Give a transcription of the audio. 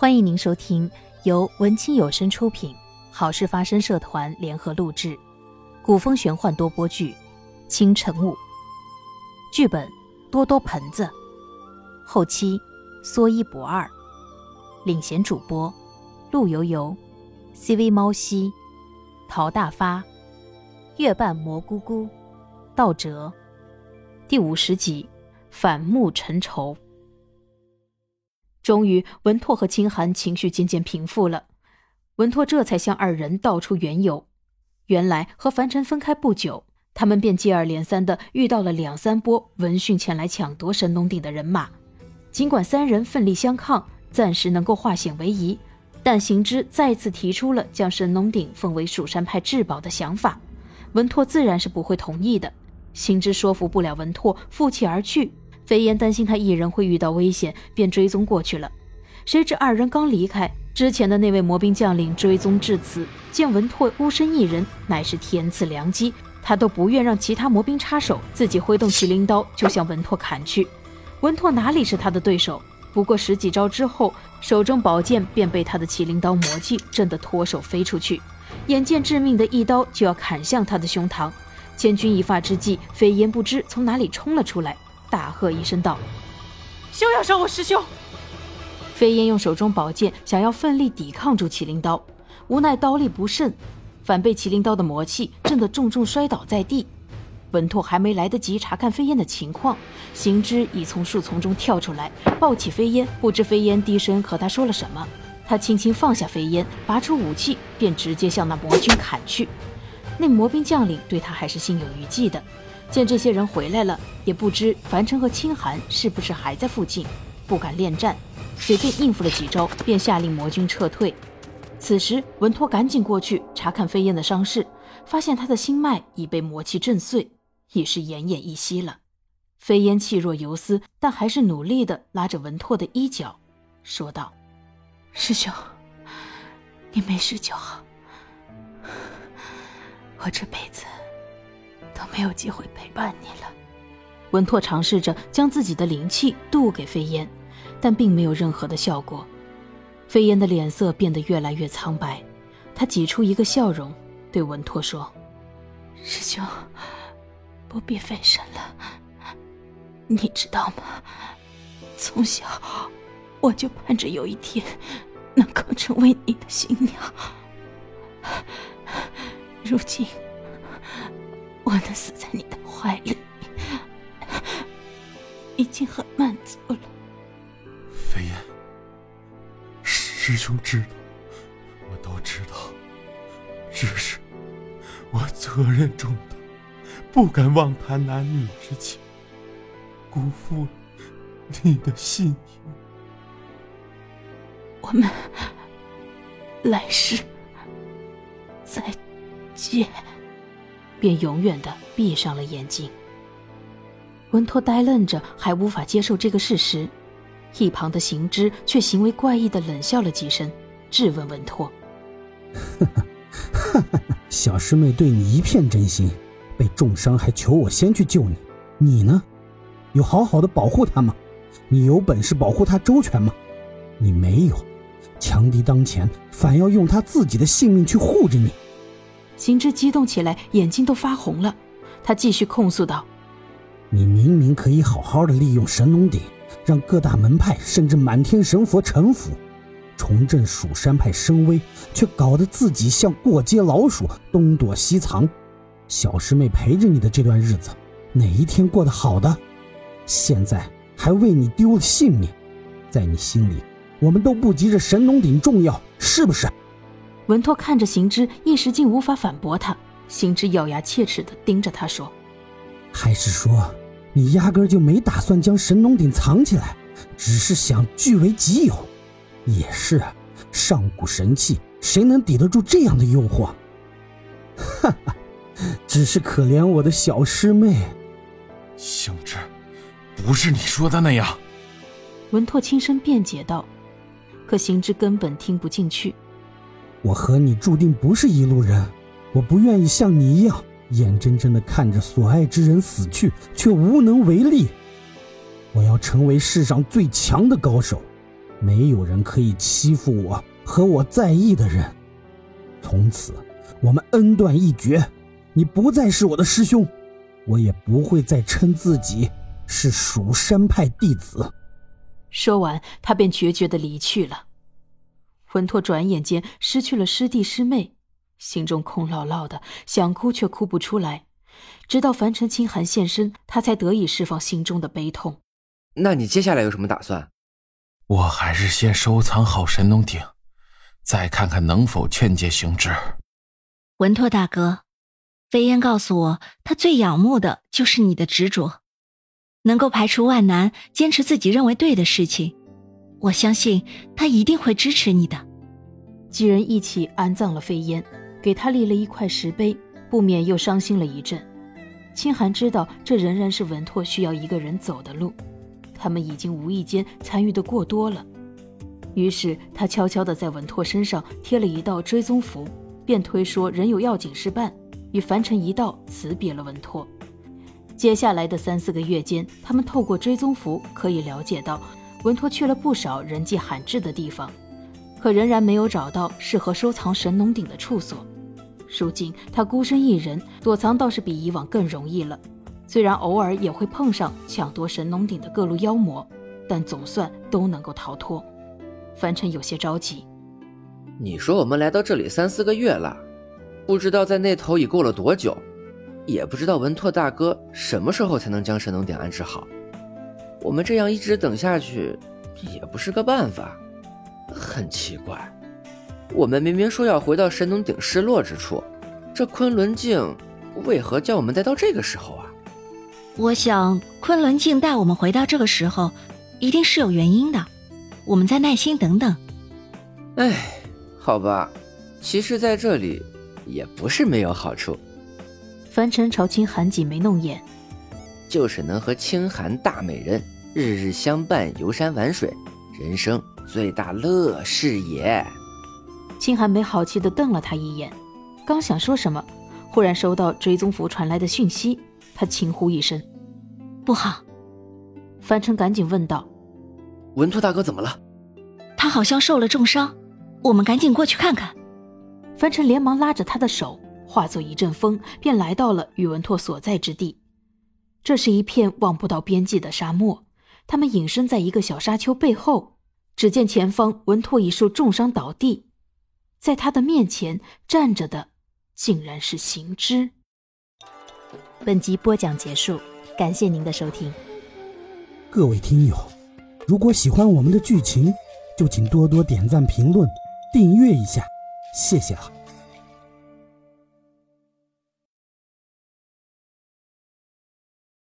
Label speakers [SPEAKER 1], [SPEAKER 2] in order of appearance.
[SPEAKER 1] 欢迎您收听由文清有声出品、好事发生社团联合录制、古风玄幻多播剧《清晨雾》，剧本多多盆子，后期说一不二，领衔主播陆游游、CV 猫西、陶大发、月半蘑菇菇、道哲，第五十集反目成仇。终于，文拓和清寒情绪渐渐平复了。文拓这才向二人道出缘由。原来和樊晨分开不久，他们便接二连三的遇到了两三波闻讯前来抢夺神农鼎的人马。尽管三人奋力相抗，暂时能够化险为夷，但行之再次提出了将神农鼎奉为蜀山派至宝的想法。文拓自然是不会同意的。行之说服不了文拓，负气而去。飞燕担心他一人会遇到危险，便追踪过去了。谁知二人刚离开，之前的那位魔兵将领追踪至此，见文拓孤身一人，乃是天赐良机，他都不愿让其他魔兵插手，自己挥动麒麟刀就向文拓砍去。文拓哪里是他的对手？不过十几招之后，手中宝剑便被他的麒麟刀魔气震得脱手飞出去，眼见致命的一刀就要砍向他的胸膛，千钧一发之际，飞燕不知从哪里冲了出来。大喝一声道：“
[SPEAKER 2] 休要伤我师兄！”
[SPEAKER 1] 飞燕用手中宝剑想要奋力抵抗住麒麟刀，无奈刀力不甚，反被麒麟刀的魔气震得重重摔倒在地。文拓还没来得及查看飞燕的情况，行之已从树丛中跳出来，抱起飞燕。不知飞燕低声和他说了什么，他轻轻放下飞燕，拔出武器，便直接向那魔军砍去。那魔兵将领对他还是心有余悸的。见这些人回来了，也不知樊城和清寒是不是还在附近，不敢恋战，随便应付了几招，便下令魔军撤退。此时，文托赶紧过去查看飞燕的伤势，发现他的心脉已被魔气震碎，已是奄奄一息了。飞燕气若游丝，但还是努力地拉着文拓的衣角，说道：“
[SPEAKER 3] 师兄，你没事就好，我这辈子……”都没有机会陪伴你了。
[SPEAKER 1] 文拓尝试着将自己的灵气渡给飞燕，但并没有任何的效果。飞燕的脸色变得越来越苍白，他挤出一个笑容，对文拓说：“
[SPEAKER 3] 师兄，不必费神了。你知道吗？从小我就盼着有一天能够成为你的新娘。如今……”我能死在你的怀里，已经很满足了。
[SPEAKER 4] 飞燕，师兄知道，我都知道，只是我责任重大，不敢妄谈男女之情，辜负了你的信意。
[SPEAKER 3] 我们来世再见。
[SPEAKER 1] 便永远的闭上了眼睛。文拓呆愣着，还无法接受这个事实。一旁的行之却行为怪异的冷笑了几声，质问文拓：“
[SPEAKER 5] 小师妹对你一片真心，被重伤还求我先去救你，你呢？有好好的保护她吗？你有本事保护她周全吗？你没有，强敌当前，反要用他自己的性命去护着你。”
[SPEAKER 1] 行知激动起来，眼睛都发红了。他继续控诉道：“
[SPEAKER 5] 你明明可以好好的利用神农鼎，让各大门派甚至满天神佛臣服，重振蜀山派声威，却搞得自己像过街老鼠，东躲西藏。小师妹陪着你的这段日子，哪一天过得好的？现在还为你丢了性命，在你心里，我们都不及这神农鼎重要，是不是？”
[SPEAKER 1] 文拓看着行之，一时竟无法反驳他。行之咬牙切齿地盯着他说：“
[SPEAKER 5] 还是说，你压根就没打算将神农鼎藏起来，只是想据为己有？也是，上古神器，谁能抵得住这样的诱惑？哈哈，只是可怜我的小师妹。”
[SPEAKER 4] 行之，不是你说的那样。
[SPEAKER 1] 文拓轻声辩解道，可行之根本听不进去。
[SPEAKER 5] 我和你注定不是一路人，我不愿意像你一样，眼睁睁地看着所爱之人死去，却无能为力。我要成为世上最强的高手，没有人可以欺负我和我在意的人。从此，我们恩断义绝。你不再是我的师兄，我也不会再称自己是蜀山派弟子。
[SPEAKER 1] 说完，他便决绝的离去了。文拓转眼间失去了师弟师妹，心中空落落的，想哭却哭不出来。直到凡尘清寒现身，他才得以释放心中的悲痛。
[SPEAKER 6] 那你接下来有什么打算？
[SPEAKER 4] 我还是先收藏好神农鼎，再看看能否劝诫行之。
[SPEAKER 3] 文拓大哥，飞燕告诉我，他最仰慕的就是你的执着，能够排除万难，坚持自己认为对的事情。我相信他一定会支持你的。
[SPEAKER 1] 几人一起安葬了飞烟，给他立了一块石碑，不免又伤心了一阵。清寒知道，这仍然是文拓需要一个人走的路。他们已经无意间参与的过多了，于是他悄悄地在文拓身上贴了一道追踪符，便推说人有要紧事办，与凡尘一道辞别了文拓。接下来的三四个月间，他们透过追踪符可以了解到，文拓去了不少人迹罕至的地方，可仍然没有找到适合收藏神农鼎的处所。如今他孤身一人，躲藏倒是比以往更容易了。虽然偶尔也会碰上抢夺神农鼎的各路妖魔，但总算都能够逃脱。凡尘有些着急。
[SPEAKER 6] 你说我们来到这里三四个月了，不知道在那头已过了多久，也不知道文拓大哥什么时候才能将神农鼎安置好。我们这样一直等下去，也不是个办法。很奇怪，我们明明说要回到神农鼎失落之处，这昆仑镜为何叫我们待到这个时候啊？
[SPEAKER 3] 我想，昆仑镜带我们回到这个时候，一定是有原因的。我们再耐心等等。
[SPEAKER 6] 哎，好吧，其实在这里也不是没有好处。
[SPEAKER 1] 凡尘朝清寒挤眉弄眼，
[SPEAKER 6] 就是能和清寒大美人日日相伴，游山玩水，人生最大乐事也。
[SPEAKER 1] 清寒没好气的瞪了他一眼，刚想说什么，忽然收到追踪符传来的讯息。他轻呼一声：“
[SPEAKER 3] 不好！”
[SPEAKER 1] 凡尘赶紧问道：“
[SPEAKER 6] 文拓大哥怎么了？”
[SPEAKER 3] 他好像受了重伤，我们赶紧过去看看。
[SPEAKER 1] 凡尘连忙拉着他的手，化作一阵风，便来到了宇文拓所在之地。这是一片望不到边际的沙漠。他们隐身在一个小沙丘背后，只见前方文拓已受重伤倒地，在他的面前站着的，竟然是行之。本集播讲结束，感谢您的收听。
[SPEAKER 5] 各位听友，如果喜欢我们的剧情，就请多多点赞、评论、订阅一下，谢谢了。